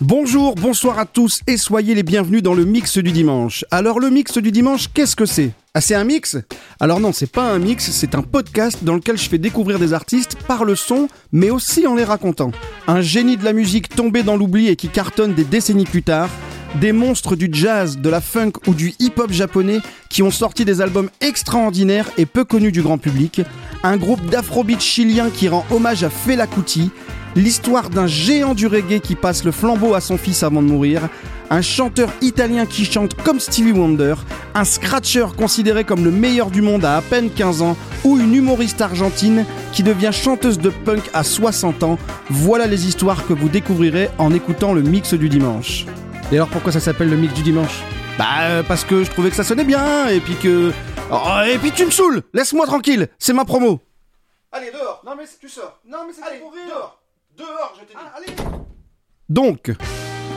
Bonjour, bonsoir à tous et soyez les bienvenus dans le mix du dimanche. Alors le mix du dimanche, qu'est-ce que c'est? Ah c'est un mix? Alors non, c'est pas un mix, c'est un podcast dans lequel je fais découvrir des artistes par le son, mais aussi en les racontant. Un génie de la musique tombé dans l'oubli et qui cartonne des décennies plus tard, des monstres du jazz, de la funk ou du hip-hop japonais qui ont sorti des albums extraordinaires et peu connus du grand public, un groupe d'afrobeat chilien qui rend hommage à Fela Kuti, l'histoire d'un géant du reggae qui passe le flambeau à son fils avant de mourir, un chanteur italien qui chante comme Stevie Wonder, un scratcher considéré comme le meilleur du monde à à peine 15 ans, ou une humoriste argentine qui devient chanteuse de punk à 60 ans. Voilà les histoires que vous découvrirez en écoutant le mix du dimanche. Et alors pourquoi ça s'appelle le mix du dimanche? Bah euh, parce que je trouvais que ça sonnait bien et puis que oh, et puis tu me saoules. Laisse-moi tranquille, c'est ma promo. Allez dehors. Non mais tu sors. Non mais c'est pour rire. Dehors. Dehors, je t'ai dit. allez. Donc,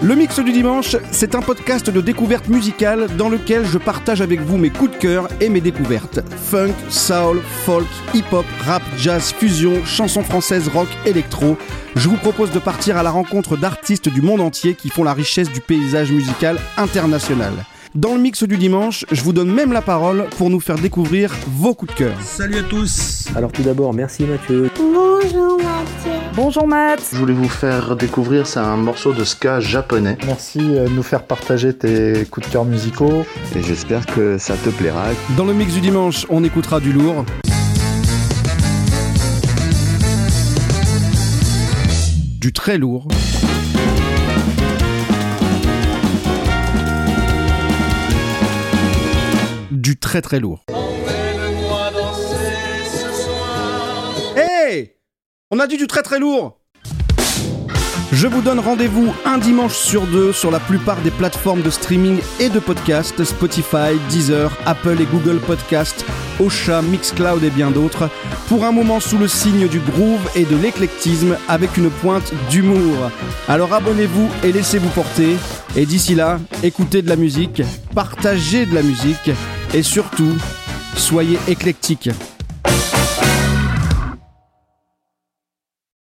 le mix du dimanche, c'est un podcast de découverte musicale dans lequel je partage avec vous mes coups de cœur et mes découvertes. Funk, soul, folk, hip-hop, rap, jazz, fusion, chansons françaises, rock, électro. Je vous propose de partir à la rencontre d'artistes du monde entier qui font la richesse du paysage musical international. Dans le mix du dimanche, je vous donne même la parole pour nous faire découvrir vos coups de cœur. Salut à tous Alors tout d'abord, merci Mathieu. Bonjour Mathieu. Bonjour Matt Je voulais vous faire découvrir, c'est un morceau de ska japonais. Merci euh, de nous faire partager tes coups de cœur musicaux. Et j'espère que ça te plaira. Dans le mix du dimanche, on écoutera du lourd. Du très lourd. Du très très lourd. On a du très très lourd je vous donne rendez-vous un dimanche sur deux sur la plupart des plateformes de streaming et de podcast, Spotify, Deezer, Apple et Google Podcast, Ocha, Mixcloud et bien d'autres, pour un moment sous le signe du groove et de l'éclectisme avec une pointe d'humour. Alors abonnez-vous et laissez-vous porter. Et d'ici là, écoutez de la musique, partagez de la musique et surtout, soyez éclectiques.